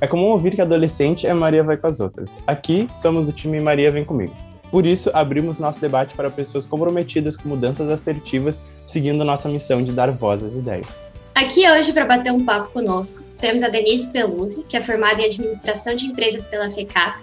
É comum ouvir que adolescente é Maria vai com as outras. Aqui somos o time Maria vem comigo. Por isso, abrimos nosso debate para pessoas comprometidas com mudanças assertivas, seguindo nossa missão de dar voz às ideias. Aqui hoje, para bater um papo conosco, temos a Denise Peluzzi, que é formada em Administração de Empresas pela FECAP.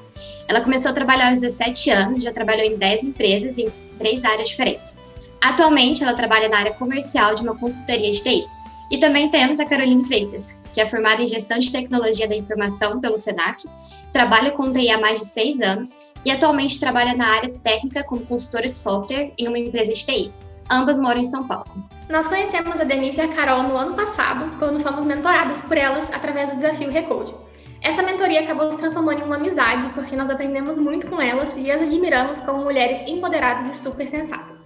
Ela começou a trabalhar aos 17 anos, já trabalhou em 10 empresas em três áreas diferentes. Atualmente, ela trabalha na área comercial de uma consultoria de TI. E também temos a Caroline Freitas, que é formada em Gestão de Tecnologia da Informação pelo SENAC, trabalha com TI há mais de seis anos e atualmente trabalha na área técnica como consultora de software em uma empresa de TI. Ambas moram em São Paulo. Nós conhecemos a Denise e a Carol no ano passado, quando fomos mentoradas por elas através do desafio Recode. Essa mentoria acabou se transformando em uma amizade, porque nós aprendemos muito com elas e as admiramos como mulheres empoderadas e super sensatas.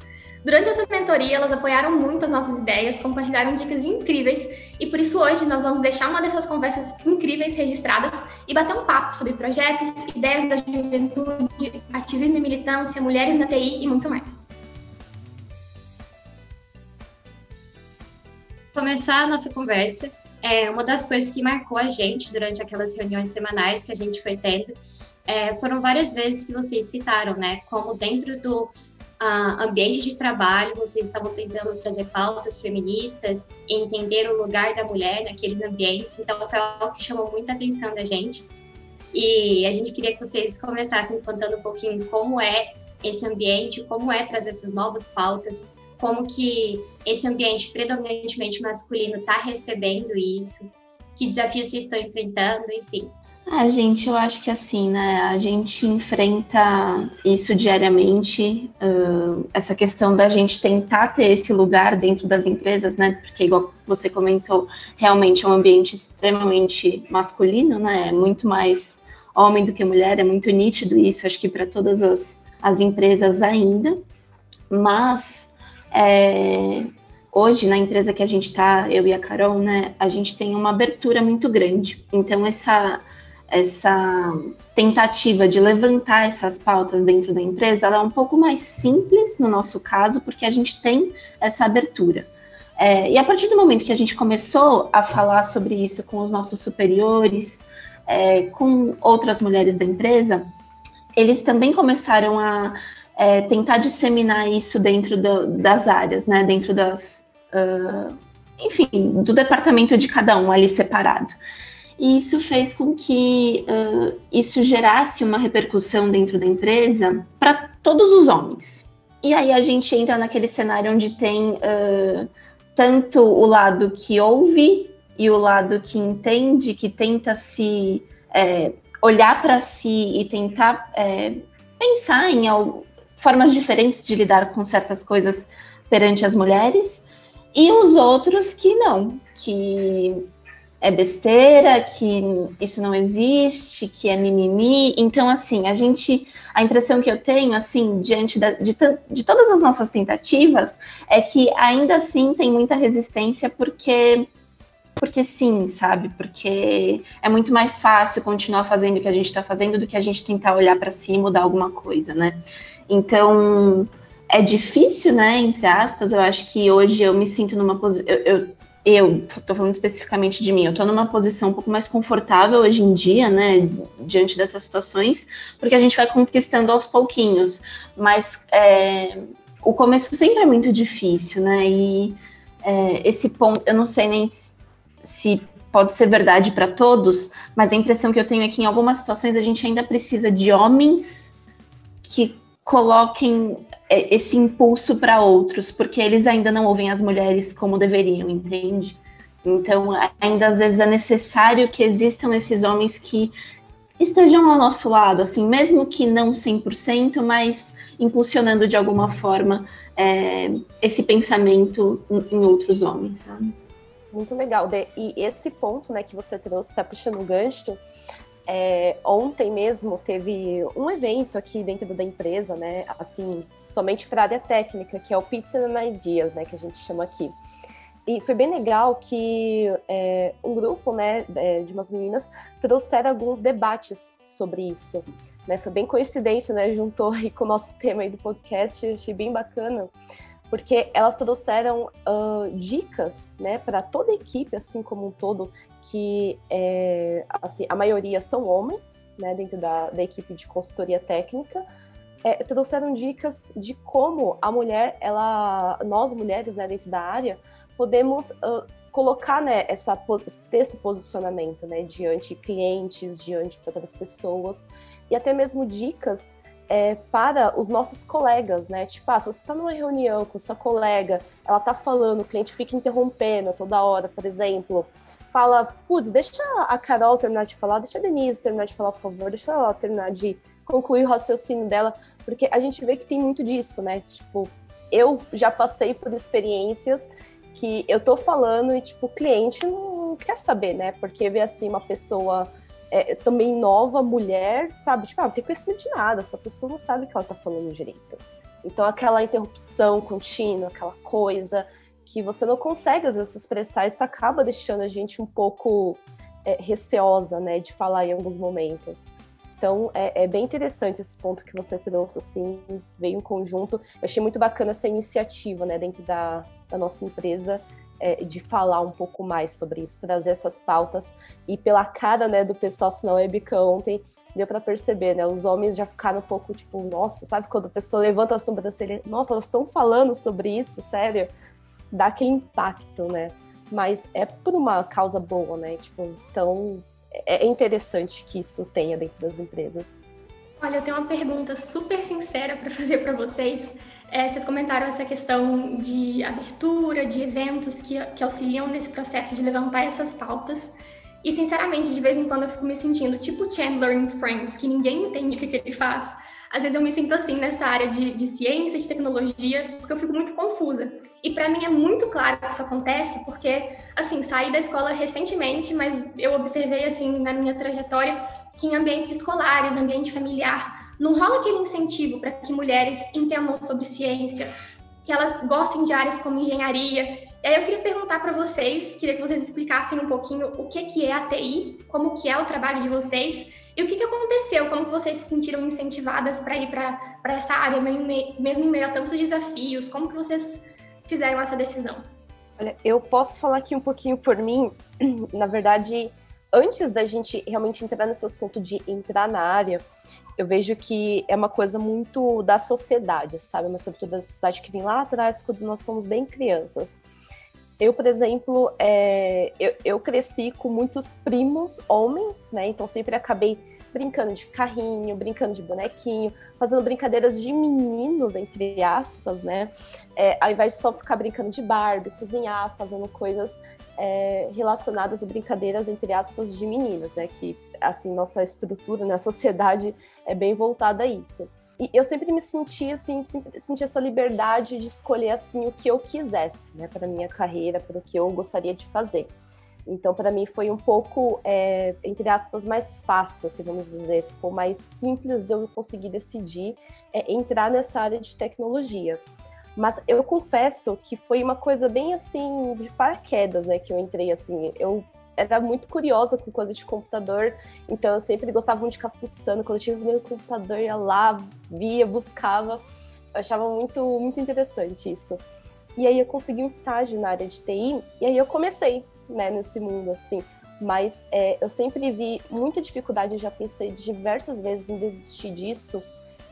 Durante essa mentoria, elas apoiaram muito as nossas ideias, compartilharam dicas incríveis e por isso hoje nós vamos deixar uma dessas conversas incríveis registradas e bater um papo sobre projetos, ideias da juventude, ativismo e militância, mulheres na TI e muito mais. Começar a nossa conversa, é, uma das coisas que marcou a gente durante aquelas reuniões semanais que a gente foi tendo é, foram várias vezes que vocês citaram, né? Como dentro do uh, ambiente de trabalho, vocês estavam tentando trazer pautas feministas entender o lugar da mulher naqueles ambientes. Então, foi algo que chamou muita atenção da gente. E a gente queria que vocês começassem contando um pouquinho como é esse ambiente, como é trazer essas novas pautas, como que esse ambiente predominantemente masculino está recebendo isso, que desafios vocês estão enfrentando, enfim. Ah, gente, eu acho que assim, né? A gente enfrenta isso diariamente, uh, essa questão da gente tentar ter esse lugar dentro das empresas, né? Porque, igual você comentou, realmente é um ambiente extremamente masculino, né? É muito mais homem do que mulher, é muito nítido isso, acho que para todas as, as empresas ainda. Mas é, hoje, na empresa que a gente está, eu e a Carol, né? A gente tem uma abertura muito grande. Então, essa essa tentativa de levantar essas pautas dentro da empresa, ela é um pouco mais simples no nosso caso, porque a gente tem essa abertura. É, e a partir do momento que a gente começou a falar sobre isso com os nossos superiores, é, com outras mulheres da empresa, eles também começaram a é, tentar disseminar isso dentro do, das áreas, né, dentro das, uh, enfim, do departamento de cada um ali separado e isso fez com que uh, isso gerasse uma repercussão dentro da empresa para todos os homens. E aí a gente entra naquele cenário onde tem uh, tanto o lado que ouve e o lado que entende, que tenta se é, olhar para si e tentar é, pensar em formas diferentes de lidar com certas coisas perante as mulheres, e os outros que não, que é besteira, que isso não existe, que é mimimi. Então, assim, a gente, a impressão que eu tenho, assim, diante da, de, de todas as nossas tentativas, é que ainda assim tem muita resistência, porque porque sim, sabe? Porque é muito mais fácil continuar fazendo o que a gente está fazendo do que a gente tentar olhar para si e mudar alguma coisa, né? Então é difícil, né? Entre aspas, eu acho que hoje eu me sinto numa posição. Eu, eu estou falando especificamente de mim, eu estou numa posição um pouco mais confortável hoje em dia, né, diante dessas situações, porque a gente vai conquistando aos pouquinhos, mas é, o começo sempre é muito difícil, né, e é, esse ponto, eu não sei nem se pode ser verdade para todos, mas a impressão que eu tenho é que em algumas situações a gente ainda precisa de homens que coloquem é, esse impulso para outros, porque eles ainda não ouvem as mulheres como deveriam, entende? Então, ainda às vezes é necessário que existam esses homens que estejam ao nosso lado, assim, mesmo que não 100%, mas impulsionando de alguma forma é, esse pensamento em, outros homens, sabe? Muito legal, E esse ponto, né, que você trouxe, está puxando o gancho, é, ontem mesmo teve um evento aqui dentro da empresa, né? Assim, somente para a área técnica, que é o Pizza and Ideas, né? Que a gente chama aqui. E foi bem legal que é, um grupo, né, é, de umas meninas trouxeram alguns debates sobre isso. Né? Foi bem coincidência, né? Juntou aí com o nosso tema aí do podcast, achei bem bacana porque elas trouxeram uh, dicas, né, para toda a equipe, assim como um todo, que é, assim, a maioria são homens, né, dentro da, da equipe de consultoria técnica, é, trouxeram dicas de como a mulher, ela, nós mulheres, né, dentro da área, podemos uh, colocar, né, essa, ter esse posicionamento, né, diante clientes, diante outras pessoas, e até mesmo dicas é, para os nossos colegas, né? Tipo, ah, se você está numa reunião com sua colega, ela está falando, o cliente fica interrompendo toda hora, por exemplo, fala, putz, deixa a Carol terminar de falar, deixa a Denise terminar de falar, por favor, deixa ela terminar de concluir o raciocínio dela, porque a gente vê que tem muito disso, né? Tipo, eu já passei por experiências que eu tô falando e, tipo, o cliente não quer saber, né? Porque vê assim uma pessoa é, também nova, mulher, sabe? Tipo, ah, não tem conhecimento de nada, essa pessoa não sabe o que ela tá falando direito. Então, aquela interrupção contínua, aquela coisa que você não consegue, às vezes, expressar, isso acaba deixando a gente um pouco é, receosa, né, de falar em alguns momentos. Então, é, é, bem interessante esse ponto que você trouxe, assim, veio em conjunto. Eu achei muito bacana essa iniciativa, né, dentro da, da nossa empresa, é, de falar um pouco mais sobre isso, trazer essas pautas. E pela cara, né, do pessoal na webcam ontem, deu para perceber, né, os homens já ficaram um pouco, tipo, nossa, sabe quando a pessoa levanta a sobrancelha, nossa, elas estão falando sobre isso, sério? Dá aquele impacto, né? Mas é por uma causa boa, né? Tipo, então é, é interessante que isso tenha dentro das empresas. Olha, eu tenho uma pergunta super sincera para fazer para vocês. É, vocês comentaram essa questão de abertura, de eventos que, que auxiliam nesse processo de levantar essas pautas. E, sinceramente, de vez em quando eu fico me sentindo tipo Chandler em Friends, que ninguém entende o que, que ele faz às vezes eu me sinto assim nessa área de, de ciência, de tecnologia, porque eu fico muito confusa. E para mim é muito claro que isso acontece, porque, assim, saí da escola recentemente, mas eu observei, assim, na minha trajetória, que em ambientes escolares, ambiente familiar, não rola aquele incentivo para que mulheres entendam sobre ciência, que elas gostem de áreas como engenharia. E aí eu queria perguntar para vocês, queria que vocês explicassem um pouquinho o que, que é a TI, como que é o trabalho de vocês e o que, que aconteceu? Como que vocês se sentiram incentivadas para ir para essa área, mesmo em meio a tantos desafios? Como que vocês fizeram essa decisão? Olha, eu posso falar aqui um pouquinho por mim. Na verdade, antes da gente realmente entrar nesse assunto de entrar na área, eu vejo que é uma coisa muito da sociedade, sabe? Uma estrutura da sociedade que vem lá atrás, quando nós somos bem crianças. Eu, por exemplo, é, eu, eu, cresci com muitos primos homens, né? Então sempre acabei brincando de carrinho, brincando de bonequinho, fazendo brincadeiras de meninos, entre aspas, né? É, ao invés de só ficar brincando de Barbie, cozinhar, fazendo coisas é, relacionadas a brincadeiras, entre aspas, de meninas, né? Que, assim, nossa estrutura, né? Sociedade é bem voltada a isso. E eu sempre me senti, assim, sempre senti essa liberdade de escolher, assim, o que eu quisesse, né? Para minha carreira, para o que eu gostaria de fazer. Então, para mim, foi um pouco, é, entre aspas, mais fácil, assim, vamos dizer. Ficou mais simples de eu conseguir decidir é, entrar nessa área de tecnologia. Mas eu confesso que foi uma coisa bem assim, de paraquedas, né? Que eu entrei assim. Eu era muito curiosa com coisa de computador, então eu sempre gostava muito de ficar fuçando. Quando eu tinha o meu computador, ia lá, via, buscava. Eu achava muito, muito interessante isso. E aí eu consegui um estágio na área de TI, e aí eu comecei, né, nesse mundo, assim. Mas é, eu sempre vi muita dificuldade, eu já pensei diversas vezes em desistir disso,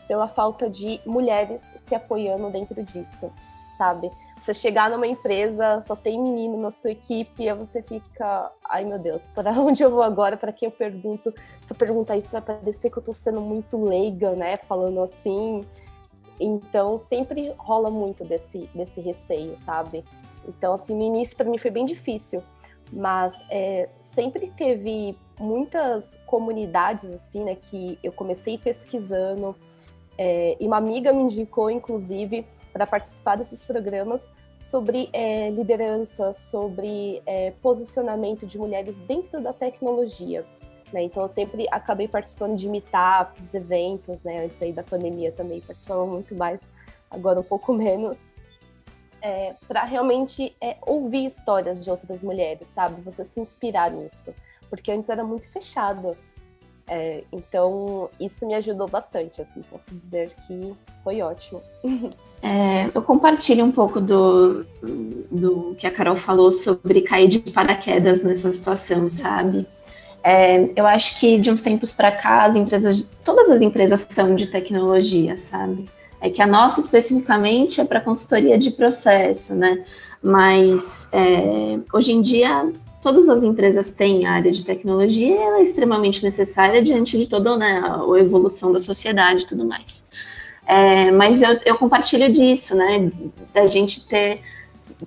pela falta de mulheres se apoiando dentro disso, sabe? Você chegar numa empresa, só tem menino na sua equipe, e você fica, ai meu Deus, para onde eu vou agora? Para quem eu pergunto? Se eu perguntar isso, vai parecer que eu tô sendo muito leiga, né? Falando assim. Então, sempre rola muito desse, desse receio, sabe? Então, assim, no início para mim foi bem difícil, mas é, sempre teve muitas comunidades, assim, né, que eu comecei pesquisando, é, e uma amiga me indicou, inclusive, para participar desses programas sobre é, liderança, sobre é, posicionamento de mulheres dentro da tecnologia. Né? Então, eu sempre acabei participando de meetups, eventos, né? antes aí da pandemia também participava muito mais, agora um pouco menos, é, para realmente é, ouvir histórias de outras mulheres, sabe? Você se inspirar nisso. Porque antes era muito fechado É, então, isso me ajudou bastante, assim, posso dizer que foi ótimo. É, eu compartilho um pouco do, do que a Carol falou sobre cair de paraquedas nessa situação, sabe? É, eu acho que de uns tempos para cá, as empresas, todas as empresas são de tecnologia, sabe? É que a nossa especificamente é para consultoria de processo, né? Mas é, hoje em dia todas as empresas têm a área de tecnologia e ela é extremamente necessária diante de toda né, a evolução da sociedade e tudo mais. É, mas eu, eu, compartilho disso, né? Da gente ter.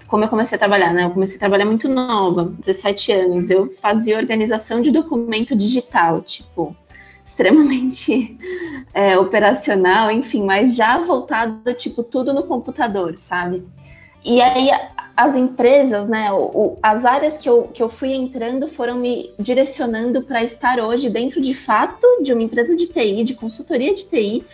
Como eu comecei a trabalhar, né? Eu comecei a trabalhar muito nova, 17 anos. Eu fazia organização de documento digital, tipo, extremamente é, operacional, enfim, mas já voltado, tipo, tudo no computador, sabe? E aí as empresas, né, o, as áreas que eu, que eu fui entrando foram me direcionando para estar hoje dentro de fato de uma empresa de TI, de consultoria de TI,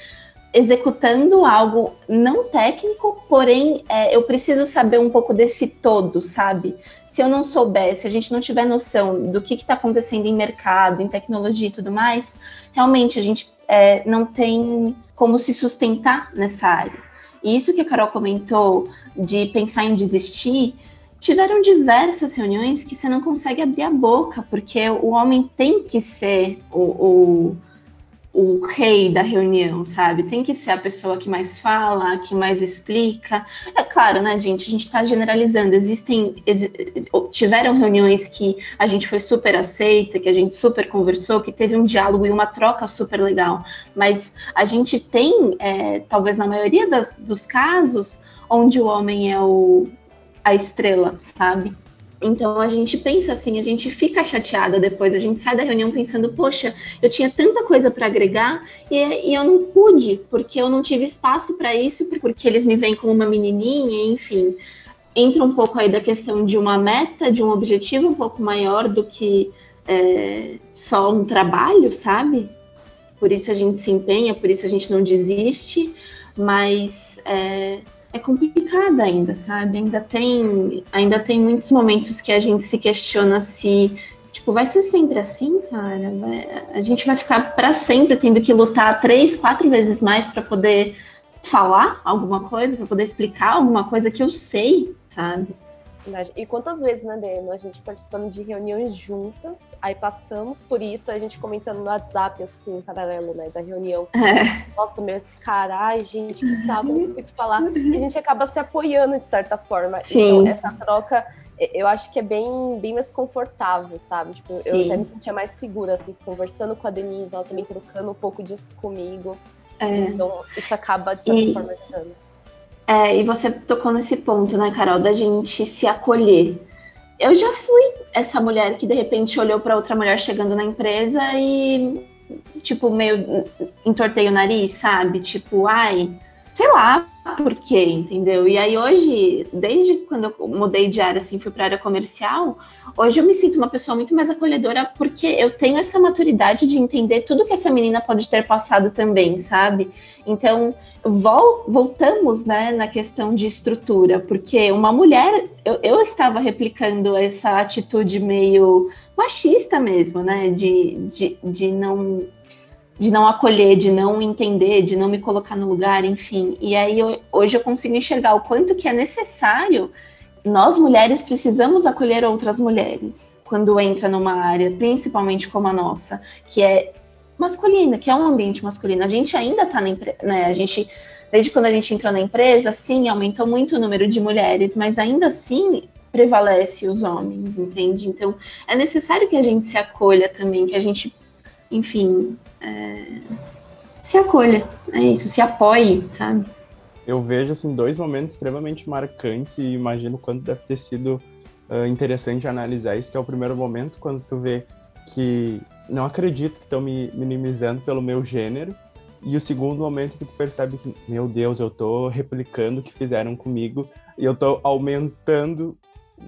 executando algo não técnico, porém é, eu preciso saber um pouco desse todo, sabe? Se eu não souber, se a gente não tiver noção do que está acontecendo em mercado, em tecnologia e tudo mais, realmente a gente é, não tem como se sustentar nessa área. Isso que a Carol comentou de pensar em desistir, tiveram diversas reuniões que você não consegue abrir a boca, porque o homem tem que ser o, o o rei da reunião, sabe? Tem que ser a pessoa que mais fala, que mais explica. É claro, né, gente? A gente está generalizando. Existem, ex, tiveram reuniões que a gente foi super aceita, que a gente super conversou, que teve um diálogo e uma troca super legal. Mas a gente tem, é, talvez na maioria das, dos casos, onde o homem é o, a estrela, sabe? Então a gente pensa assim, a gente fica chateada depois, a gente sai da reunião pensando, poxa, eu tinha tanta coisa para agregar e, e, eu não pude, porque eu não tive espaço para isso, porque eles me veem como uma menininha, enfim. Entra um pouco aí da questão de uma meta, de um objetivo um pouco maior do que é, só um trabalho, sabe? Por isso a gente se empenha, por isso a gente não desiste, mas é, é complicada ainda, sabe? Ainda tem, ainda tem muitos momentos que a gente se questiona se, tipo, vai ser sempre assim, cara? Vai, a gente vai ficar para sempre tendo que lutar três, quatro vezes mais para poder falar alguma coisa, para poder explicar alguma coisa que eu sei, sabe? E quantas vezes, né, Deno, a gente participando de reuniões juntas, aí passamos por isso, a gente comentando no WhatsApp, assim, em paralelo, né, da reunião. É. Nossa, meu, esse cara, ai, gente, que saco, não consigo falar. E a gente acaba se apoiando, de certa forma. Sim. Então, essa troca, eu acho que é bem, bem mais confortável, sabe? Tipo, Sim. eu até me sentia mais segura, assim, conversando com a Denise, ela também trocando um pouco disso comigo. É. Então, isso acaba, de certa e... forma, ajudando. É, e você tocou nesse ponto, né, Carol, da gente se acolher. Eu já fui essa mulher que de repente olhou para outra mulher chegando na empresa e, tipo, meio entortei o nariz, sabe? Tipo, ai, sei lá por quê, entendeu? E aí hoje, desde quando eu mudei de área, assim, fui para área comercial, hoje eu me sinto uma pessoa muito mais acolhedora porque eu tenho essa maturidade de entender tudo que essa menina pode ter passado também, sabe? Então, vol voltamos né, na questão de estrutura, porque uma mulher, eu, eu, estava replicando essa atitude meio machista mesmo, né, de, de, de, não, de não acolher, de não entender, de não me colocar no lugar, enfim. E aí eu, hoje eu consigo enxergar o quanto que é necessário. Nós mulheres precisamos acolher outras mulheres quando entra numa área, principalmente como a nossa, que é masculina, que é um ambiente masculino. A gente ainda está na empresa, né? A gente, desde quando a gente entrou na empresa, sim, aumentou muito o número de mulheres, mas ainda assim prevalece os homens, entende? Então, é necessário que a gente se acolha também, que a gente, enfim, é, se acolha, é isso, se apoie, sabe? Eu vejo, assim, dois momentos extremamente marcantes e imagino quanto deve ter sido uh, interessante analisar isso, que é o primeiro momento, quando tu vê que não acredito que estão me minimizando pelo meu gênero. E o segundo momento que tu percebe que, meu Deus, eu tô replicando o que fizeram comigo e eu tô aumentando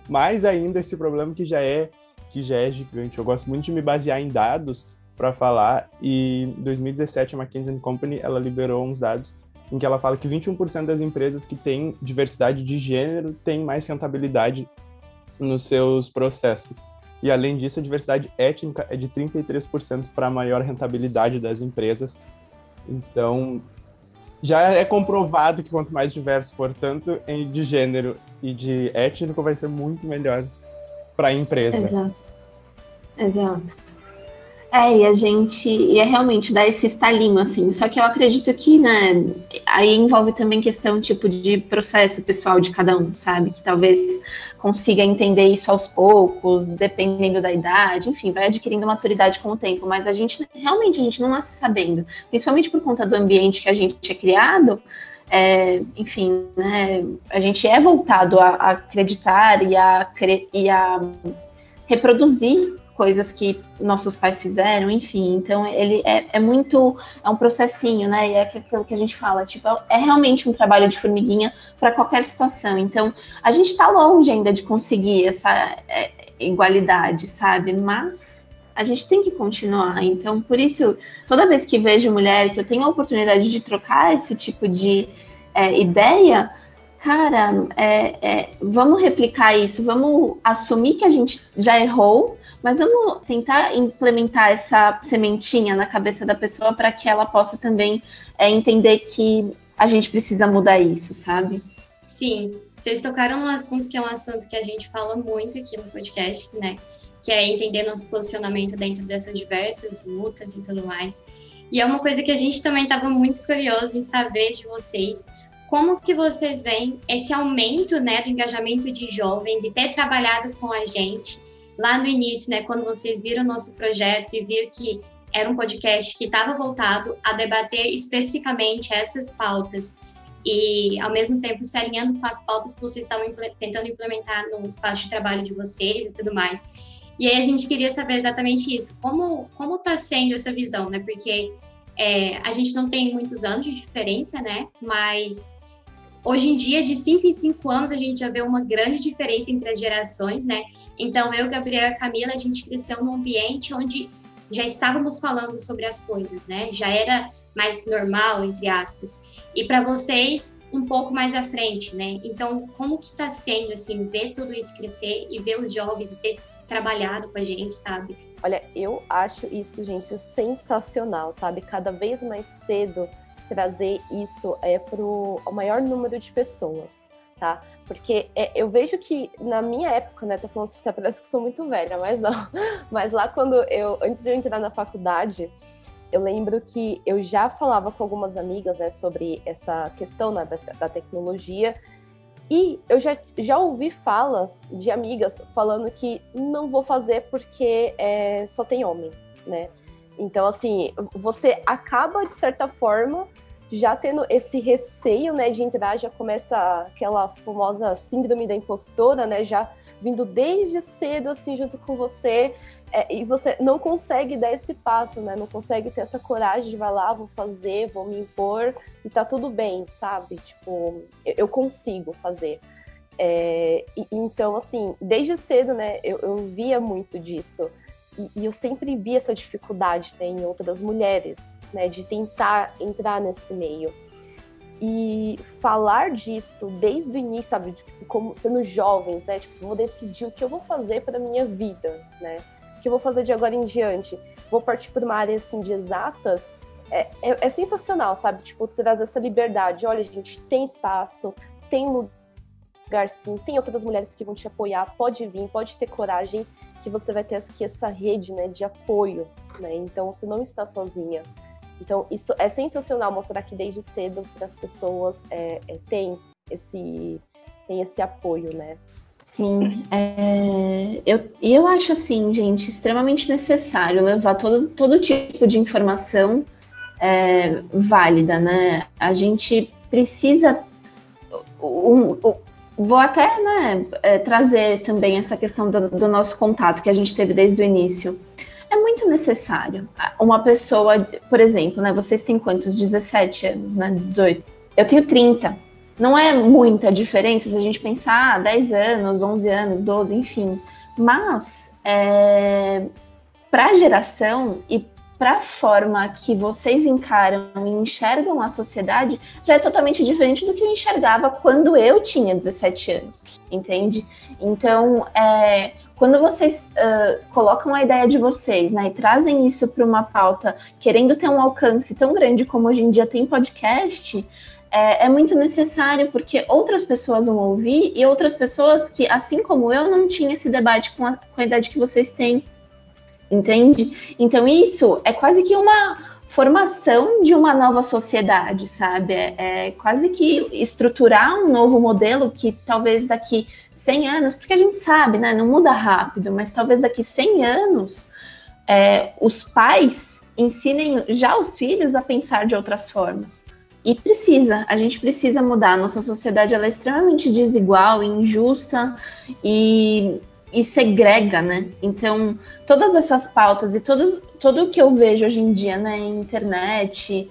mais ainda esse problema que já é que já é gigante. Eu gosto muito de me basear em dados para falar e em 2017 a McKinsey Company ela liberou uns dados em que ela fala que 21% das empresas que têm diversidade de gênero têm mais rentabilidade nos seus processos. E além disso, a diversidade étnica é de 33% para a maior rentabilidade das empresas. Então, já é comprovado que quanto mais diverso for, tanto de gênero e de étnico, vai ser muito melhor para a empresa. Exato. Exato. É, e a gente é realmente dar esse estalinho, assim. Só que eu acredito que, né, aí envolve também questão, tipo, de processo pessoal de cada um, sabe? Que talvez consiga entender isso aos poucos, dependendo da idade, enfim, vai adquirindo maturidade com o tempo. Mas a gente, realmente, a gente não nasce sabendo. Principalmente por conta do ambiente que a gente é criado, é, enfim, né, a gente é voltado a, a acreditar e a, e a reproduzir coisas que nossos pais fizeram, enfim. Então, ele é, é, muito. É um processinho, né? E é aquilo que a gente fala, tipo, é realmente um trabalho de formiguinha para qualquer situação. Então, a gente está longe ainda de conseguir essa é, igualdade, sabe? Mas a gente tem que continuar. Então, por isso, toda vez que vejo mulher, que eu tenho a oportunidade de trocar esse tipo de é, ideia, cara, é, é, vamos replicar isso, vamos assumir que a gente já errou mas vamos tentar implementar essa sementinha na cabeça da pessoa para que ela possa também é, entender que a gente precisa mudar isso, sabe? Sim, vocês tocaram num assunto que é um assunto que a gente fala muito aqui no podcast, né? Que é entender nosso posicionamento dentro dessas diversas lutas e tudo mais. E é uma coisa que a gente também estava muito curioso em saber de vocês, como que vocês veem esse aumento né, do engajamento de jovens e ter trabalhado com a gente lá no início, né, quando vocês viram o nosso projeto e viram que era um podcast que estava voltado a debater especificamente essas pautas e, ao mesmo tempo, se alinhando com as pautas que vocês estavam tentando implementar no espaço de trabalho de vocês e tudo mais. E aí a gente queria saber exatamente isso, como como está sendo essa visão, né? Porque é, a gente não tem muitos anos de diferença, né? Mas Hoje em dia, de 5 em 5 anos, a gente já vê uma grande diferença entre as gerações, né? Então, eu, Gabriela e Camila, a gente cresceu num ambiente onde já estávamos falando sobre as coisas, né? Já era mais normal, entre aspas. E para vocês, um pouco mais à frente, né? Então, como que está sendo, assim, ver tudo isso crescer e ver os jovens e ter trabalhado com a gente, sabe? Olha, eu acho isso, gente, sensacional, sabe? Cada vez mais cedo trazer isso é, para o maior número de pessoas, tá? Porque é, eu vejo que na minha época, né, tô falando até parece que sou muito velha, mas não. Mas lá quando eu, antes de eu entrar na faculdade, eu lembro que eu já falava com algumas amigas, né, sobre essa questão né, da, da tecnologia. E eu já, já ouvi falas de amigas falando que não vou fazer porque é, só tem homem, né? Então, assim, você acaba, de certa forma, já tendo esse receio, né, de entrar, já começa aquela famosa síndrome da impostora, né, já vindo desde cedo, assim, junto com você, é, e você não consegue dar esse passo, né, não consegue ter essa coragem de vai lá, vou fazer, vou me impor, e tá tudo bem, sabe? Tipo, eu, eu consigo fazer. É, e, então, assim, desde cedo, né, eu, eu via muito disso. E, e eu sempre vi essa dificuldade né, em outras mulheres, né, de tentar entrar nesse meio. E falar disso desde o início, sabe, tipo, como sendo jovens, né, tipo, vou decidir o que eu vou fazer para minha vida, né, o que eu vou fazer de agora em diante. Vou partir para uma área assim de exatas. É, é, é sensacional, sabe? Tipo, trazer essa liberdade. Olha, gente, tem espaço, tem lugar tem outras mulheres que vão te apoiar, pode vir, pode ter coragem, que você vai ter aqui essa rede né, de apoio, né? Então você não está sozinha. Então isso é sensacional mostrar que desde cedo as pessoas é, é, esse tem esse apoio, né? Sim, é, eu, eu acho assim, gente, extremamente necessário levar todo, todo tipo de informação é, válida, né? A gente precisa. Um, Vou até né, é, trazer também essa questão do, do, nosso contato que a gente teve desde o início. É muito necessário. Uma pessoa, por exemplo, né, vocês têm quantos? 17 anos, né? 18. Eu tenho 30. Não é muita diferença se a gente pensar ah, 10 anos, 11 anos, 12, enfim. Mas, é, para a geração e para a forma que vocês encaram e enxergam a sociedade já é totalmente diferente do que eu enxergava quando eu tinha 17 anos, entende? Então, é, quando vocês uh, colocam a ideia de vocês, né, e trazem isso para uma pauta, querendo ter um alcance tão grande como hoje em dia tem podcast, é, é, muito necessário porque outras pessoas vão ouvir e outras pessoas que, assim como eu, não tinham esse debate com a, com a idade que vocês têm. Entende? Então, isso é quase que uma formação de uma nova sociedade, sabe? É, é, quase que estruturar um novo modelo que talvez daqui 100 anos, porque a gente sabe, né? Não muda rápido, mas talvez daqui 100 anos é, os pais ensinem já os filhos a pensar de outras formas. E precisa, a gente precisa mudar. A nossa sociedade ela é extremamente desigual, injusta e e segrega, né? Então, todas essas pautas e todos, tudo o que eu vejo hoje em dia na né, internet,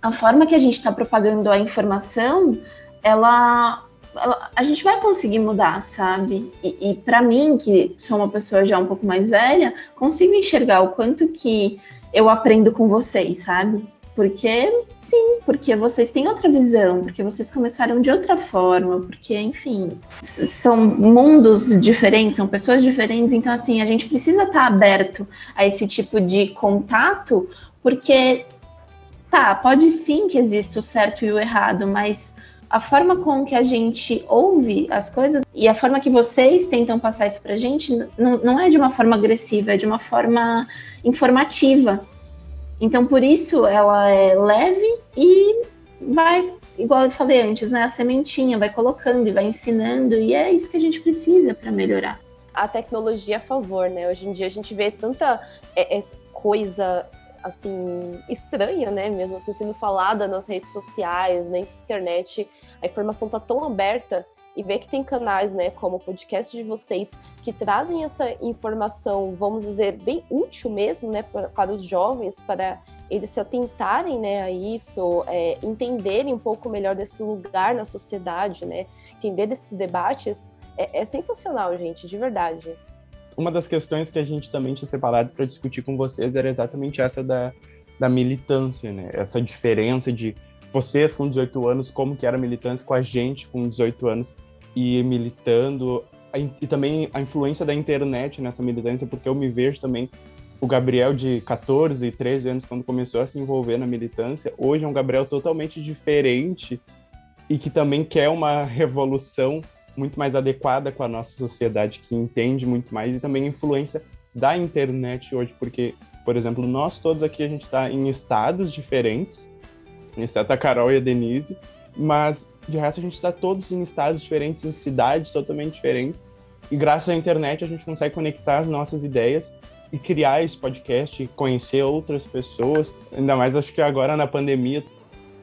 a forma que a gente está propagando a informação, ela, ela, a gente vai conseguir mudar, sabe? E, e para mim, que sou uma pessoa já um pouco mais velha, consigo enxergar o quanto que eu aprendo com vocês, sabe? Porque, sim, porque vocês têm outra visão, porque vocês começaram de outra forma, porque, enfim, são mundos diferentes, são pessoas diferentes, então, assim, a gente precisa estar aberto a esse tipo de contato, porque, tá, pode sim que exista o certo e o errado, mas a forma com que a gente ouve as coisas e a forma que vocês tentam passar isso pra gente não, não é de uma forma agressiva, é de uma forma informativa. Então, por isso, ela é leve e vai, igual eu falei antes, né? A sementinha vai colocando e vai ensinando, e é isso que a gente precisa para melhorar. A tecnologia a favor, né? Hoje em dia a gente vê tanta é, é, coisa assim estranha, né, mesmo assim sendo falada nas redes sociais, na internet, a informação tá tão aberta e ver que tem canais, né, como o podcast de vocês, que trazem essa informação, vamos dizer, bem útil mesmo, né, para, para os jovens, para eles se atentarem, né, a isso, é, entenderem um pouco melhor desse lugar na sociedade, né, entender desses debates, é, é sensacional, gente, de verdade. Uma das questões que a gente também tinha separado para discutir com vocês era exatamente essa da, da militância, né, essa diferença de vocês com 18 anos, como que era a militância com a gente com 18 anos e militando, e também a influência da internet nessa militância, porque eu me vejo também o Gabriel de 14, 13 anos, quando começou a se envolver na militância, hoje é um Gabriel totalmente diferente e que também quer uma revolução muito mais adequada com a nossa sociedade, que entende muito mais, e também influência da internet hoje, porque, por exemplo, nós todos aqui, a gente está em estados diferentes, exceto a Carol e a Denise, mas de resto a gente está todos em estados diferentes, em cidades totalmente diferentes. E graças à internet a gente consegue conectar as nossas ideias e criar esse podcast, conhecer outras pessoas. Ainda mais acho que agora na pandemia.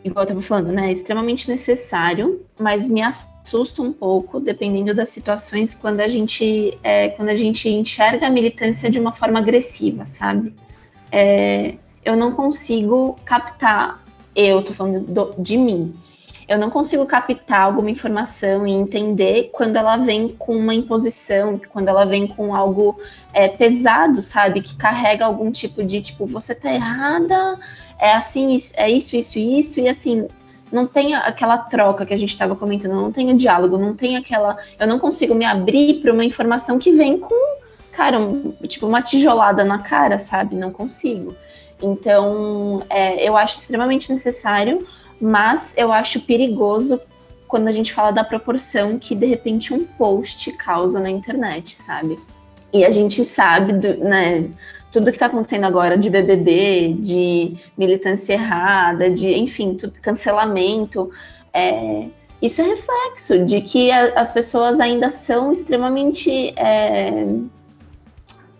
Igual eu estava falando, né? É extremamente necessário, mas me assusta um pouco, dependendo das situações, quando a gente, é, quando a gente enxerga a militância de uma forma agressiva, sabe? É, eu não consigo captar, eu tô falando do, de mim, eu não consigo captar alguma informação e entender quando ela vem com uma imposição, quando ela vem com algo é, pesado, sabe? Que carrega algum tipo de tipo, você tá errada, é assim, é isso, isso, isso, e assim, não tem aquela troca que a gente estava comentando, não tem o diálogo, não tem aquela. Eu não consigo me abrir para uma informação que vem com, cara, um, tipo, uma tijolada na cara, sabe? Não consigo. Então, é, eu acho extremamente necessário mas eu acho perigoso quando a gente fala da proporção que de repente um post causa na internet, sabe? E a gente sabe, do, né, tudo que está acontecendo agora de BBB, de militância errada, de, enfim, tudo, cancelamento, é, isso é reflexo de que a, as pessoas ainda são extremamente, é,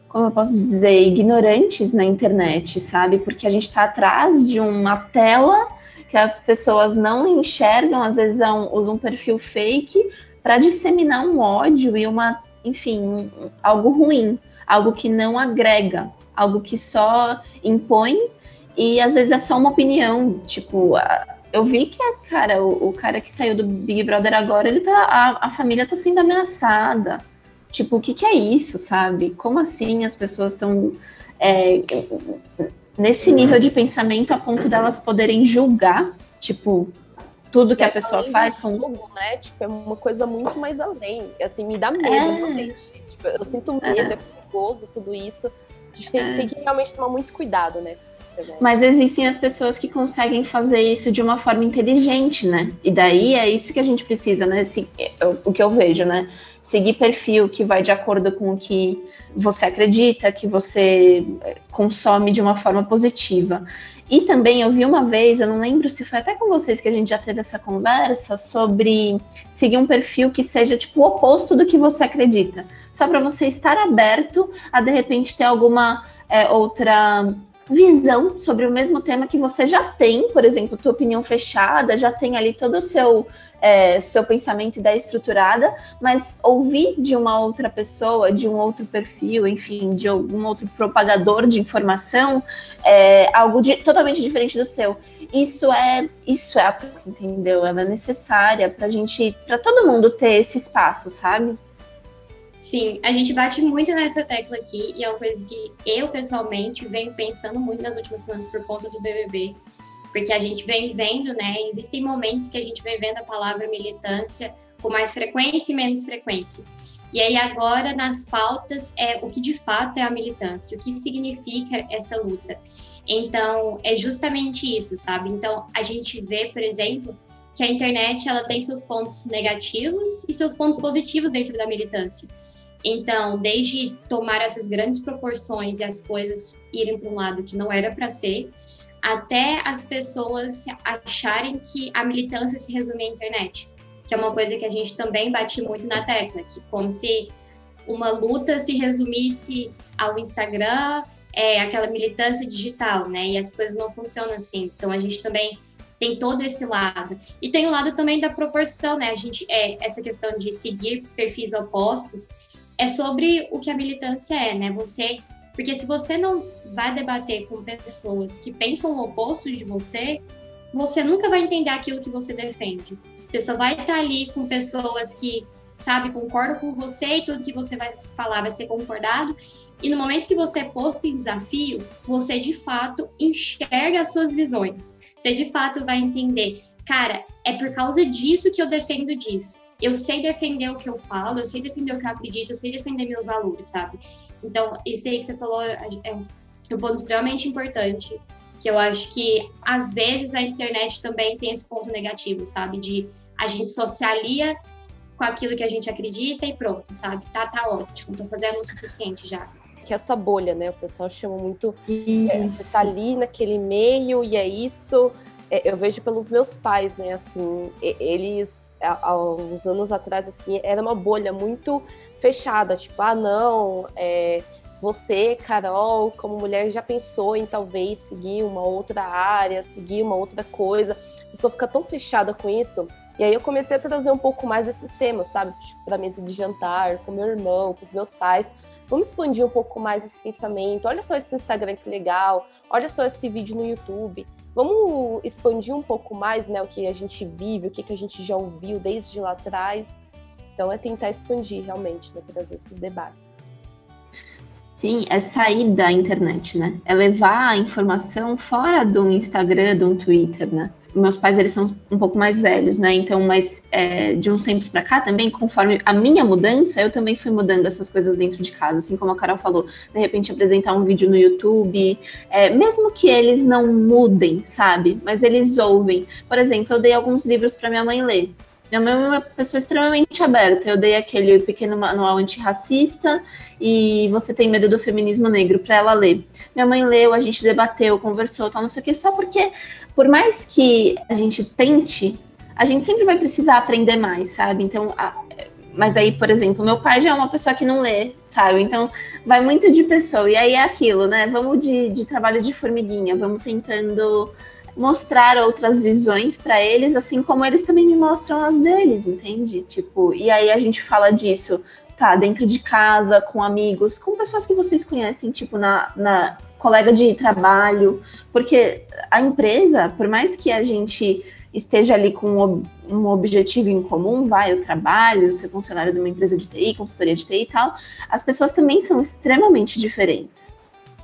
como eu posso dizer, ignorantes na internet, sabe? Porque a gente está atrás de uma tela que as pessoas não enxergam, às vezes é usam um perfil fake para disseminar um ódio e uma, enfim, algo ruim, algo que não agrega, algo que só impõe e às vezes é só uma opinião, tipo, eu vi que cara, o, o, cara que saiu do Big Brother agora, ele tá a, a família tá sendo ameaçada. Tipo, o que, que é isso, sabe? Como assim as pessoas estão é, nesse nível de pensamento a ponto delas poderem julgar, tipo, tudo que é, a pessoa faz com. Jogo, né? Tipo, é uma coisa muito mais além. Assim, me dá medo, é. realmente. Tipo, eu sinto medo, é, é perigoso, tudo isso. A gente tem, é. tem que realmente tomar muito cuidado, né? Mas existem as pessoas que conseguem fazer isso de uma forma inteligente, né? E daí é isso que a gente precisa, né? Se, o que eu vejo, né? Seguir perfil que vai de acordo com o que você acredita, que você eh, consome de uma forma positiva. E também eu vi uma vez, eu não lembro se foi até com vocês que a gente já teve essa conversa sobre seguir um perfil que seja tipo o oposto do que você acredita, só para você estar aberto a de repente ter alguma é, outra visão sobre o mesmo tema que você já tem, por exemplo, tua opinião fechada, já tem ali todo o seu é, seu pensamento e ideia estruturada, mas ouvir de uma outra pessoa, de um outro perfil, enfim, de algum outro propagador de informação, é algo de, totalmente diferente do seu. Isso é isso é a entendeu? Ela é necessária para gente, para todo mundo ter esse espaço, sabe? Sim, a gente bate muito nessa tecla aqui e é uma coisa que eu pessoalmente venho pensando muito nas últimas semanas por conta do BBB, porque a gente vem vendo, né? Existem momentos que a gente vem vendo a palavra militância com mais frequência e menos frequência. E aí agora nas pautas é o que de fato é a militância, o que significa essa luta. Então é justamente isso, sabe? Então a gente vê, por exemplo, que a internet ela tem seus pontos negativos e seus pontos positivos dentro da militância. Então, desde tomar essas grandes proporções e as coisas irem para um lado que não era para ser, até as pessoas acharem que a militância se resume à internet, que é uma coisa que a gente também bate muito na tecla, que como se uma luta se resumisse ao Instagram, é aquela militância digital, né? E as coisas não funcionam assim. Então a gente também tem todo esse lado. E tem o lado também da proporção, né? A gente é essa questão de seguir perfis opostos é sobre o que a militância é, né? Você, porque se você não vai debater com pessoas que pensam o oposto de você, você nunca vai entender aquilo que você defende. Você só vai estar ali com pessoas que, sabe, concordam com você e tudo que você vai falar vai ser concordado. E no momento que você é posto em desafio, você de fato enxerga as suas visões. Você de fato vai entender, cara, é por causa disso que eu defendo disso eu sei defender o que eu falo, eu sei defender o que eu acredito, eu sei defender meus valores, sabe? Então, isso aí que você falou é, é um ponto extremamente importante, que eu acho que às vezes a internet também tem esse ponto negativo, sabe? De a gente socialia com aquilo que a gente acredita e pronto, sabe? Tá, tá ótimo, tô fazendo o suficiente já. Que essa bolha, né? O pessoal chama muito. É, você tá ali naquele meio e é isso. É, eu vejo pelos meus pais, né? Assim, eles há uns anos atrás, assim, era uma bolha muito fechada, tipo, ah, não, é, você, Carol, como mulher, já pensou em talvez seguir uma outra área, seguir uma outra coisa. A pessoa fica tão fechada com isso. E aí eu comecei a trazer um pouco mais desses temas, sabe? Tipo, pra mesa de jantar, com meu irmão, com os meus pais. Vamos expandir um pouco mais esse pensamento. Olha só esse Instagram que legal. Olha só esse vídeo no YouTube. Vamos expandir um pouco mais né, o que a gente vive, o que, que a gente já ouviu desde lá atrás. Então, é tentar expandir realmente, né, trazer esses debates. Sim, é sair da internet, né? É levar a informação fora do Instagram, do Twitter, né? meus pais eles são um pouco mais velhos, né? Então, mas é, de uns tempos para cá também, conforme a minha mudança, eu também fui mudando essas coisas dentro de casa, assim como a Carol falou, de repente apresentar um vídeo no YouTube, é, mesmo que eles não mudem, sabe? Mas eles ouvem. Por exemplo, eu dei alguns livros para minha mãe ler. Minha mãe é uma pessoa extremamente aberta. Eu dei aquele pequeno manual antirracista e Você Tem Medo do Feminismo Negro para ela ler. Minha mãe leu, a gente debateu, conversou, tal, não sei o que, só porque por mais que a gente tente, a gente sempre vai precisar aprender mais, sabe? Então, a, mas aí, por exemplo, meu pai já é uma pessoa que não lê, sabe? Então, vai muito de pessoa. E aí é aquilo, né? Vamos de, de trabalho de formiguinha, vamos tentando mostrar outras visões para eles, assim como eles também me mostram as deles, entende? Tipo, e aí a gente fala disso, tá, dentro de casa, com amigos, com pessoas que vocês conhecem, tipo, na, na colega de trabalho, porque a empresa, por mais que a gente esteja ali com um objetivo em comum, vai, o trabalho, ser funcionário de uma empresa de TI, consultoria de TI e tal, as pessoas também são extremamente diferentes.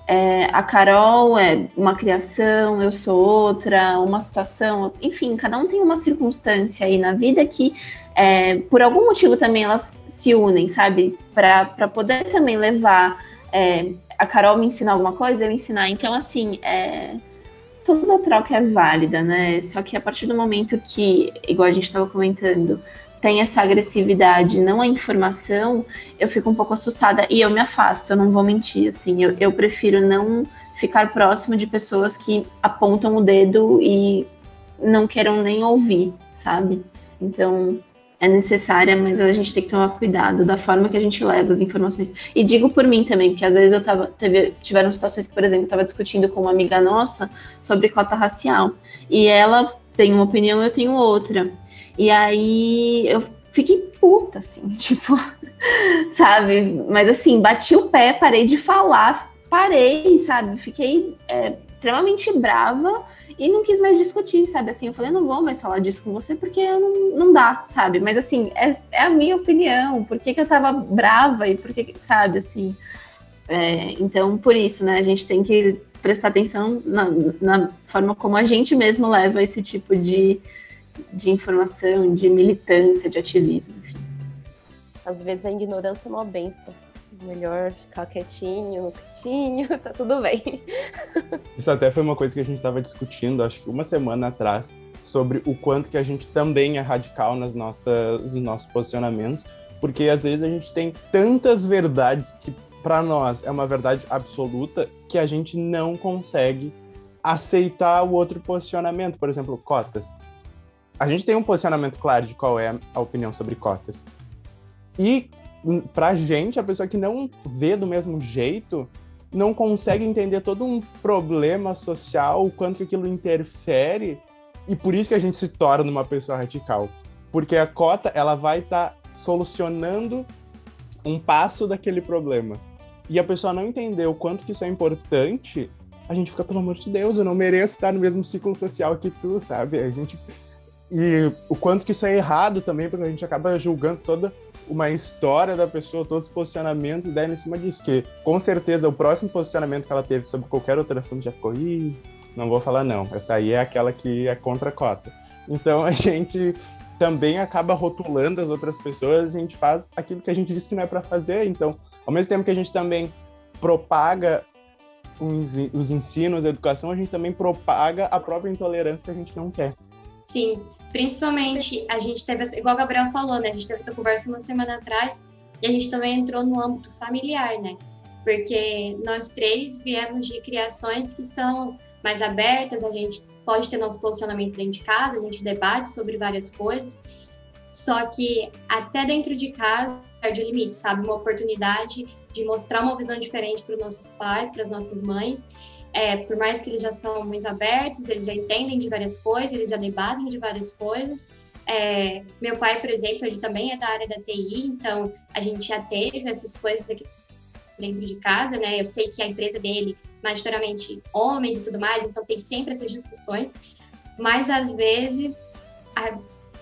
É, a Carol é uma criação, eu sou outra, uma situação, enfim, cada um tem uma circunstância aí na vida que, é, por algum motivo também elas se unem, sabe? Para poder também levar é, a Carol me ensinar alguma coisa, eu ensinar. Então, assim, é, toda troca é válida, né? Só que a partir do momento que, igual a gente estava comentando, tem essa agressividade, não a informação, eu fico um pouco assustada e eu me afasto, eu não vou mentir, assim, eu, eu prefiro não ficar próximo de pessoas que apontam o dedo e não queiram nem ouvir, sabe? Então, é necessária, mas a gente tem que tomar cuidado da forma que a gente leva as informações. E digo por mim também, porque às vezes eu tava, teve, tiveram situações que, por exemplo, eu estava discutindo com uma amiga nossa sobre cota racial. E ela tem uma opinião, eu tenho outra. E aí eu fiquei puta, assim, tipo, sabe? Mas assim, bati o pé, parei de falar, parei, sabe? Fiquei é, extremamente brava e não quis mais discutir, sabe? Assim, eu falei, não vou mais falar disso com você porque não, não dá, sabe? Mas assim, é, é a minha opinião, por que, que eu tava brava e por que, sabe, assim. É, então, por isso, né, a gente tem que prestar atenção na, na forma como a gente mesmo leva esse tipo de, de informação, de militância, de ativismo, enfim. Às vezes a ignorância é uma benção. Melhor ficar quietinho, quietinho, tá tudo bem. Isso até foi uma coisa que a gente estava discutindo, acho que uma semana atrás, sobre o quanto que a gente também é radical nas nossas, nos nossos posicionamentos, porque às vezes a gente tem tantas verdades que para nós é uma verdade absoluta que a gente não consegue aceitar o outro posicionamento. Por exemplo, cotas. A gente tem um posicionamento claro de qual é a opinião sobre cotas. E pra gente, a pessoa que não vê do mesmo jeito, não consegue entender todo um problema social, o quanto que aquilo interfere, e por isso que a gente se torna uma pessoa radical. Porque a cota, ela vai estar tá solucionando um passo daquele problema e a pessoa não entender o quanto que isso é importante, a gente fica, pelo amor de Deus, eu não mereço estar no mesmo ciclo social que tu, sabe? A gente. E o quanto que isso é errado também, porque a gente acaba julgando toda uma história da pessoa, todos os posicionamentos, e daí em cima disso, que com certeza o próximo posicionamento que ela teve sobre qualquer outro assunto já ficou, ih, não vou falar não, essa aí é aquela que é contra a cota. Então a gente também acaba rotulando as outras pessoas, a gente faz aquilo que a gente disse que não é para fazer, então ao mesmo tempo que a gente também propaga os, os ensinos, a educação, a gente também propaga a própria intolerância que a gente não quer. Sim, principalmente a gente teve, igual o Gabriel falou, né? A gente teve essa conversa uma semana atrás e a gente também entrou no âmbito familiar, né? Porque nós três viemos de criações que são mais abertas, a gente pode ter nosso posicionamento dentro de casa, a gente debate sobre várias coisas, só que até dentro de casa o limite, sabe? Uma oportunidade de mostrar uma visão diferente para os nossos pais, para as nossas mães. É, por mais que eles já são muito abertos, eles já entendem de várias coisas, eles já debatem de várias coisas. É, meu pai, por exemplo, ele também é da área da TI, então a gente já teve essas coisas aqui dentro de casa, né? Eu sei que a empresa dele, majoritariamente homens e tudo mais, então tem sempre essas discussões, mas às vezes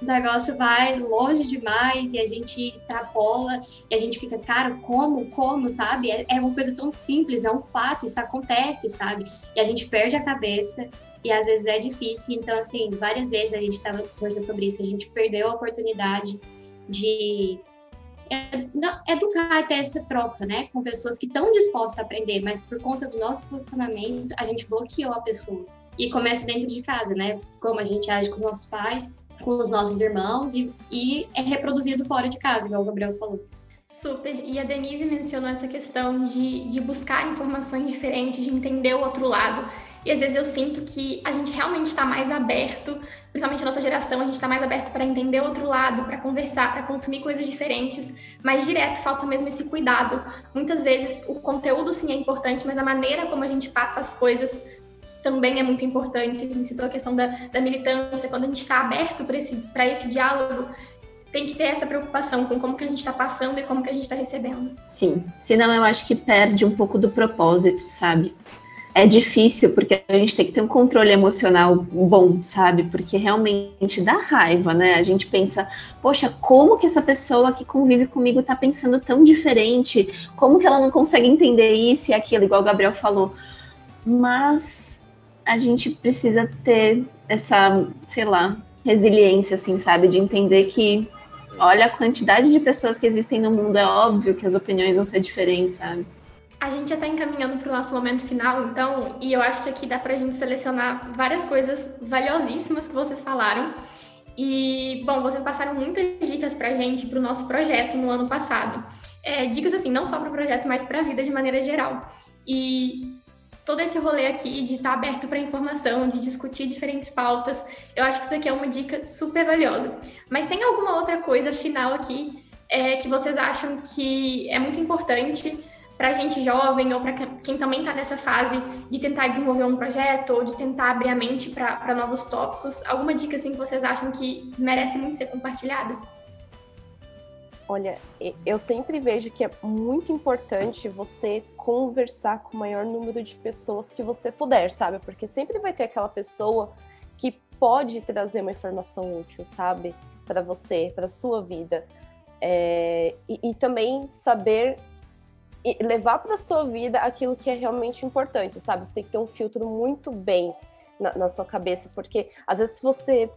o negócio vai longe demais e a gente extrapola e a gente fica, cara, como, como, sabe? É, é uma coisa tão simples, é um fato, isso acontece, sabe? E a gente perde a cabeça e às vezes é difícil. Então, assim, várias vezes a gente estava conversando sobre isso, a gente perdeu a oportunidade de é, educar até essa troca, né, com pessoas que estão dispostas a aprender, mas por conta do nosso posicionamento, a gente bloqueou a pessoa. E começa dentro de casa, né? Como a gente age com os nossos pais, com os nossos irmãos e, e é reproduzido fora de casa, igual o Gabriel falou. Super. E a Denise mencionou essa questão de, de buscar informações diferentes, de entender o outro lado. E às vezes eu sinto que a gente realmente está mais aberto, principalmente a nossa geração, a gente está mais aberto para entender o outro lado, para conversar, para consumir coisas diferentes, mas direto falta mesmo esse cuidado. Muitas vezes o conteúdo sim é importante, mas a maneira como a gente passa as coisas também é muito importante. A gente citou a questão da, da militância, quando a gente está aberto para esse, esse diálogo, tem que ter essa preocupação com como que a gente está passando e como que a gente está recebendo. Sim, senão eu acho que perde um pouco do propósito, sabe? é difícil porque a gente tem que ter um controle emocional bom, sabe? Porque realmente dá raiva, né? A gente pensa, poxa, como que essa pessoa que convive comigo tá pensando tão diferente? Como que ela não consegue entender isso e aquilo, igual o Gabriel falou? Mas a gente precisa ter essa, sei lá, resiliência, assim, sabe? De entender que, olha a quantidade de pessoas que existem no mundo, é óbvio que as opiniões vão ser diferentes, sabe? A gente já está encaminhando para o nosso momento final, então, e eu acho que aqui dá para a gente selecionar várias coisas valiosíssimas que vocês falaram. E, bom, vocês passaram muitas dicas para a gente, para o nosso projeto no ano passado. É, dicas, assim, não só para o projeto, mas para a vida de maneira geral. E todo esse rolê aqui de estar tá aberto para informação, de discutir diferentes pautas, eu acho que isso aqui é uma dica super valiosa. Mas tem alguma outra coisa final aqui é, que vocês acham que é muito importante para a gente jovem ou para quem também está nessa fase de tentar desenvolver um projeto ou de tentar abrir a mente para novos tópicos? Alguma dica assim que vocês acham que merece muito ser compartilhada? Olha, eu sempre vejo que é muito importante você conversar com o maior número de pessoas que você puder, sabe? Porque sempre vai ter aquela pessoa que pode trazer uma informação útil, sabe? Para você, para sua vida. É, e, e, também saber levar para sua vida aquilo que é realmente importante, sabe? Você tem que ter um filtro muito bem na, na sua cabeça, porque às vezes você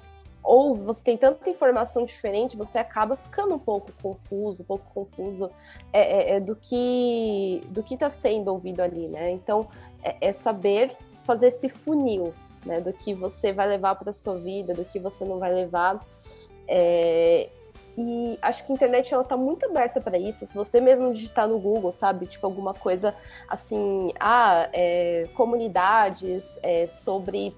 ou você tem tanta informação diferente, você acaba ficando um pouco confuso, um pouco confuso é, é, é do que do que está sendo ouvido ali, né? Então é, é, saber fazer esse funil, né? Do que você vai levar para sua vida, do que você não vai levar. É, e acho que a internet ela tá muito aberta para isso. Se você mesmo digitar no Google, sabe, tipo alguma coisa assim, ah, é, comunidades é, sobre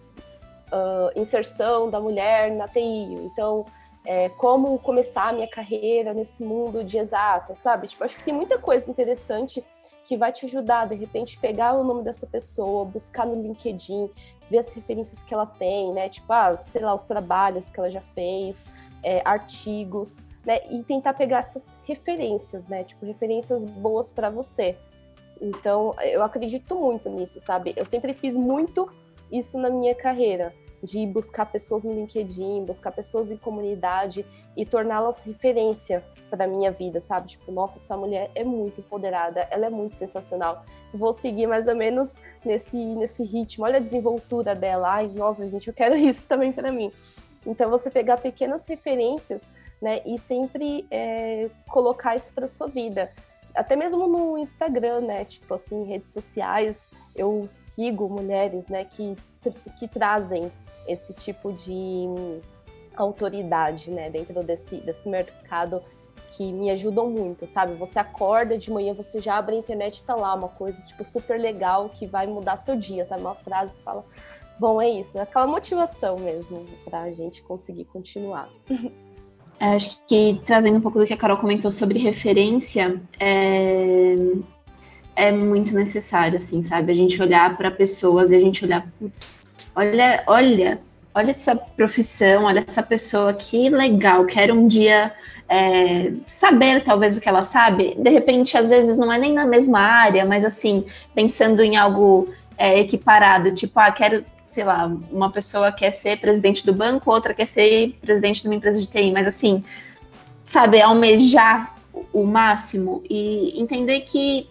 uh, inserção da mulher na TI. Então, é, como começar a minha carreira nesse mundo de exata, sabe? Tipo, acho que tem muita coisa interessante que vai te ajudar, de repente, pegar o nome dessa pessoa, buscar no LinkedIn, ver as referências que ela tem, né? Tipo, ah, sei lá, os trabalhos que ela já fez, é, artigos, né? E tentar pegar essas referências, né? Tipo, referências boas para você. Então, eu acredito muito nisso, sabe? Eu sempre fiz muito isso na minha carreira, de buscar pessoas no LinkedIn, buscar pessoas em comunidade e torná-las referência para a minha vida, sabe? Tipo, nossa, essa mulher é muito empoderada, ela é muito sensacional. Vou seguir mais ou menos nesse, nesse ritmo. Olha a desenvoltura dela. Ai, nossa, gente, eu quero isso também para mim. Então, você pegar pequenas referências, né, e sempre é, colocar isso para sua vida. Até mesmo no Instagram, né, tipo assim, redes sociais, eu sigo mulheres, né, que, que trazem esse tipo de autoridade, né, dentro desse, desse mercado que me ajudam muito, sabe? Você acorda de manhã, você já abre a internet e tá lá uma coisa, tipo, super legal que vai mudar seu dia, sabe? Uma frase fala, bom, é isso, aquela motivação mesmo pra gente conseguir continuar. É, acho que trazendo um pouco do que a Carol comentou sobre referência, é, é muito necessário, assim, sabe? A gente olhar para pessoas e a gente olhar, putz, olha, olha, olha essa profissão, olha essa pessoa, que legal, quero um dia é, saber talvez o que ela sabe. De repente, às vezes não é nem na mesma área, mas assim, pensando em algo é, equiparado, tipo, ah, quero, sei lá, uma pessoa quer ser presidente do banco, outra quer ser presidente de uma empresa de TI, mas assim, sabe, almejar o máximo e entender que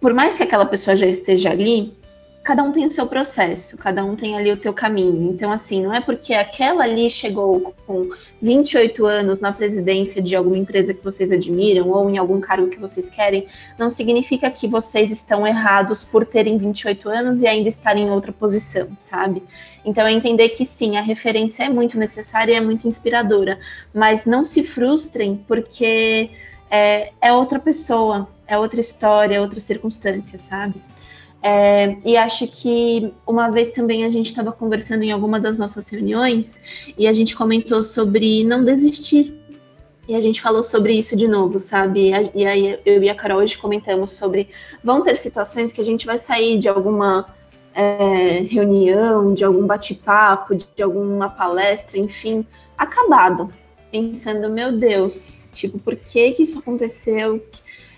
por mais que aquela pessoa já esteja ali, cada um tem o seu processo, cada um tem ali o teu caminho. Então, assim, não é porque aquela ali chegou com 28 anos na presidência de alguma empresa que vocês admiram ou em algum cargo que vocês querem, não significa que vocês estão errados por terem 28 anos e ainda estarem em outra posição, sabe? Então, é entender que sim, a referência é muito necessária e é muito inspiradora, mas não se frustrem porque é, é outra pessoa, é outra história, é outra circunstância, sabe? É, e acho que uma vez também a gente estava conversando em alguma das nossas reuniões e a gente comentou sobre não desistir. E a gente falou sobre isso de novo, sabe? E aí eu e a Carol hoje comentamos sobre vão ter situações que a gente vai sair de alguma é, reunião, de algum bate-papo, de alguma palestra, enfim, acabado, pensando, meu Deus, tipo, por que que isso aconteceu?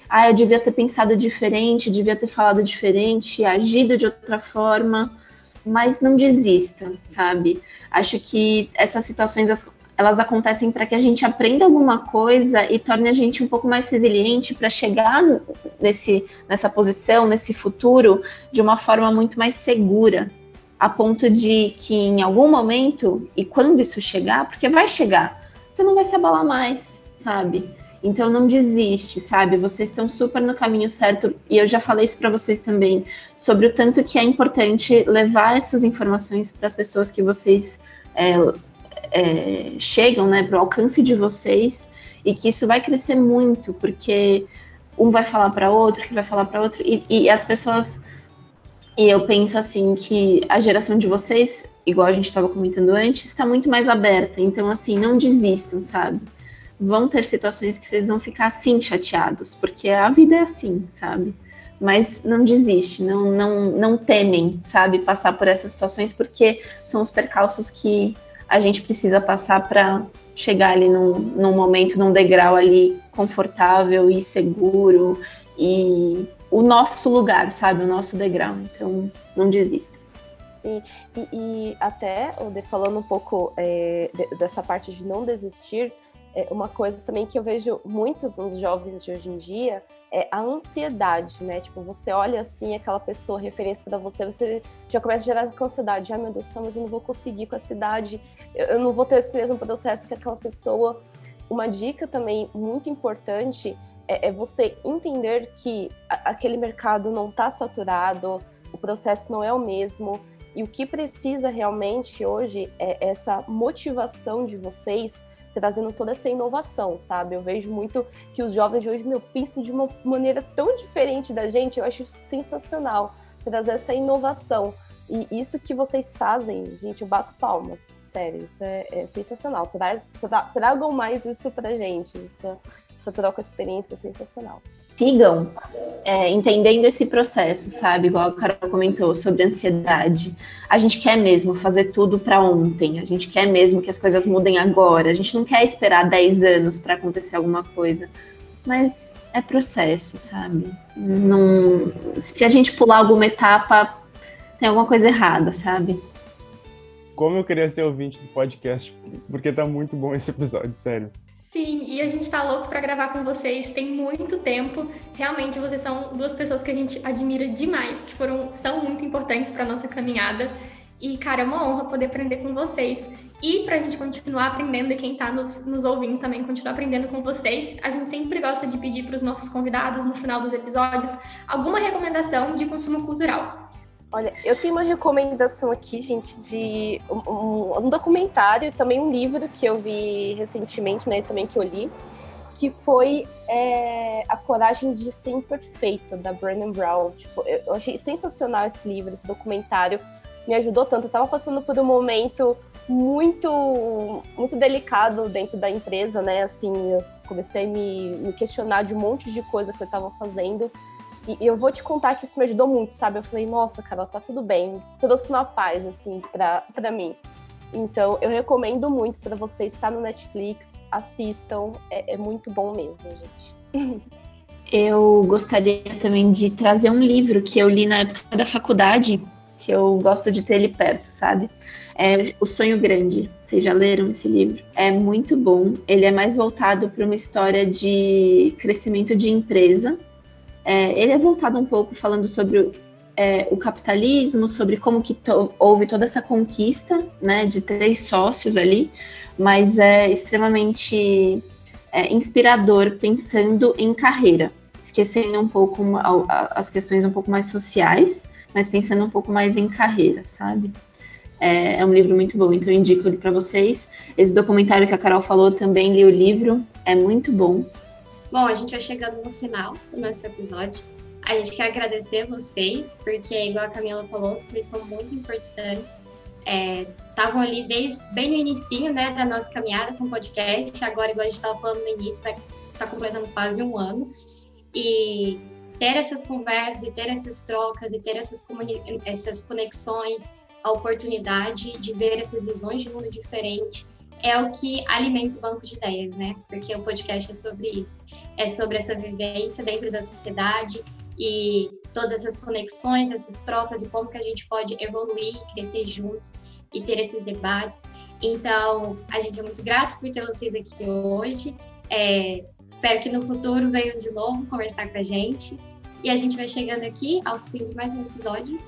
Ah, eu devia ter pensado diferente, devia ter falado diferente, agido de outra forma, mas não desista, sabe? Acho que essas situações elas acontecem para que a gente aprenda alguma coisa e torne a gente um pouco mais resiliente para chegar nesse, nessa posição, nesse futuro, de uma forma muito mais segura, a ponto de que em algum momento, e quando isso chegar, porque vai chegar, você não vai se abalar mais, sabe? Então não desiste, sabe? Vocês estão super no caminho certo e eu já falei isso para vocês também sobre o tanto que é importante levar essas informações para as pessoas que vocês é, é, chegam, né, para o alcance de vocês e que isso vai crescer muito porque um vai falar para outro, que vai falar para outro e, e as pessoas e eu penso assim que a geração de vocês, igual a gente estava comentando antes, está muito mais aberta. Então, assim, não desistam, sabe? Vão ter situações que vocês vão ficar assim chateados, porque a vida é assim, sabe? Mas não desiste, não, não, não temem, sabe, passar por essas situações, porque são os percalços que a gente precisa passar para chegar ali num, num momento, num degrau ali confortável e seguro e o nosso lugar, sabe? O nosso degrau. Então, não desista. Sim, e, e até, falando um pouco é, de, dessa parte de não desistir, uma coisa também que eu vejo muito dos jovens de hoje em dia é a ansiedade, né? Tipo, você olha assim aquela pessoa, referência para você, você já começa a gerar ansiedade. Ai, meu Deus do céu, mas eu não vou conseguir com essa idade, eu não vou ter esse mesmo processo que aquela pessoa. Uma dica também muito importante é, é você entender que aquele mercado não está saturado, o processo não é o mesmo. E o que precisa realmente hoje é essa motivação de vocês trazendo toda essa inovação, sabe? Eu vejo muito que os jovens de hoje, meu, pensam de uma maneira tão diferente da gente, eu acho isso sensacional, trazer essa inovação. E isso que vocês fazem, gente, eu bato palmas, sério, isso é, é sensacional. Traz, tra, tragam mais isso pra gente, isso, essa troca de experiência é sensacional. Sigam é, entendendo esse processo, sabe? Igual a Carol comentou sobre ansiedade. A gente quer mesmo fazer tudo para ontem, a gente quer mesmo que as coisas mudem agora, a gente não quer esperar 10 anos para acontecer alguma coisa. Mas é processo, sabe? Não, se a gente pular alguma etapa, tem alguma coisa errada, sabe? Como eu queria ser ouvinte do podcast, porque tá muito bom esse episódio, sério. Sim, e a gente tá louco para gravar com vocês, tem muito tempo. Realmente vocês são duas pessoas que a gente admira demais, que foram são muito importantes para nossa caminhada. E, cara, é uma honra poder aprender com vocês. E para a gente continuar aprendendo, e quem está nos, nos ouvindo também continuar aprendendo com vocês, a gente sempre gosta de pedir para os nossos convidados, no final dos episódios, alguma recomendação de consumo cultural. Olha, eu tenho uma recomendação aqui, gente, de um, um, um, documentário, também um livro que eu vi recentemente, né, também que eu li, que foi é, A Coragem de Ser Imperfeito, da Brené Brown. Tipo, eu achei sensacional esse livro, esse documentário, me ajudou tanto. Eu tava passando por um momento muito muito delicado dentro da empresa, né, assim, eu comecei a me, me questionar de um monte de coisa que eu estava fazendo, e eu vou te contar que isso me ajudou muito, sabe? Eu falei, nossa, Carol, tá tudo bem. Trouxe uma paz, assim, pra, pra mim. Então, eu recomendo muito para você estar no Netflix, assistam, é, é muito bom mesmo, gente. Eu gostaria também de trazer um livro que eu li na época da faculdade, que eu gosto de ter ele perto, sabe? É O Sonho Grande. Vocês já leram esse livro? É muito bom. Ele é mais voltado para uma história de crescimento de empresa é, ele é voltado um pouco falando sobre é, o capitalismo, sobre como que to houve toda essa conquista, né, de três sócios ali, mas é extremamente é, inspirador pensando em carreira, esquecendo um pouco as questões um pouco mais sociais, mas pensando um pouco mais em carreira, sabe? É, é um livro muito bom, então eu indico ele para vocês. Esse documentário que a Carol falou também li o livro, é muito bom. Bom, a gente vai chegando no final do nosso episódio. A gente quer agradecer vocês, porque, igual a Camila falou, vocês são muito importantes. Estavam é, ali desde bem no início né, da nossa caminhada com o podcast. Agora, igual a gente estava falando no início, vai estar tá completando quase um ano. E ter essas conversas, e ter essas trocas, e ter essas, essas conexões, a oportunidade de ver essas visões de mundo diferente é o que alimenta o banco de ideias, né? Porque o podcast é sobre isso. É sobre essa vivência dentro da sociedade e todas essas conexões, essas trocas e como que a gente pode evoluir, crescer juntos e ter esses debates. Então, a gente é muito grato por ter vocês aqui hoje. É, espero que no futuro venham de novo conversar com a gente. E a gente vai chegando aqui ao fim de mais um episódio.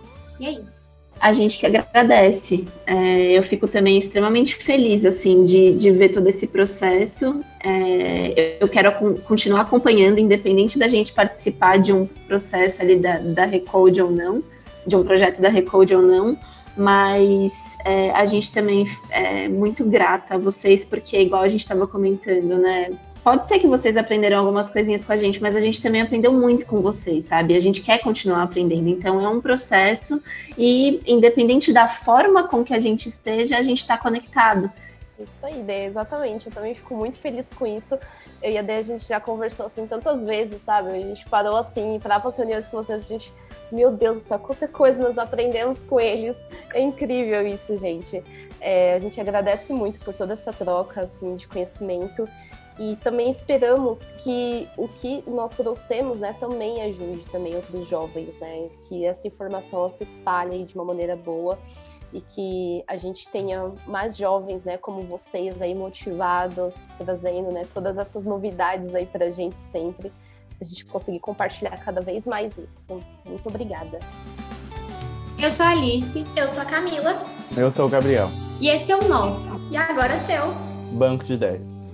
E é isso. A gente que agradece. É, eu fico também extremamente feliz, assim, de, de ver todo esse processo. É, eu quero continuar acompanhando, independente da gente participar de um processo ali da, da Recode ou não, de um projeto da Recode ou não, mas é, a gente também é muito grata a vocês, porque, igual a gente estava comentando, né? Pode ser que vocês aprenderam algumas coisinhas com a gente, mas a gente também aprendeu muito com vocês, sabe? A gente quer continuar aprendendo. Então é um processo e, independente da forma com que a gente esteja, a gente está conectado. Isso aí, Dê, exatamente. Eu também fico muito feliz com isso. Eu e a Dê, a gente já conversou assim tantas vezes, sabe? A gente parou assim, para as reuniões com vocês, a gente, meu Deus do céu, quanta coisa nós aprendemos com eles. É incrível isso, gente. É, a gente agradece muito por toda essa troca assim, de conhecimento e também esperamos que o que nós trouxemos né, também ajude também outros jovens, né? Que essa informação se espalhe de uma maneira boa e que a gente tenha mais jovens, né, como vocês aí motivados, trazendo, né, todas essas novidades aí para a gente sempre, para a gente conseguir compartilhar cada vez mais isso. Muito obrigada. Eu sou a Alice. Eu sou a Camila. Eu sou o Gabriel. E esse é o nosso. E agora é seu. Banco de Ideias.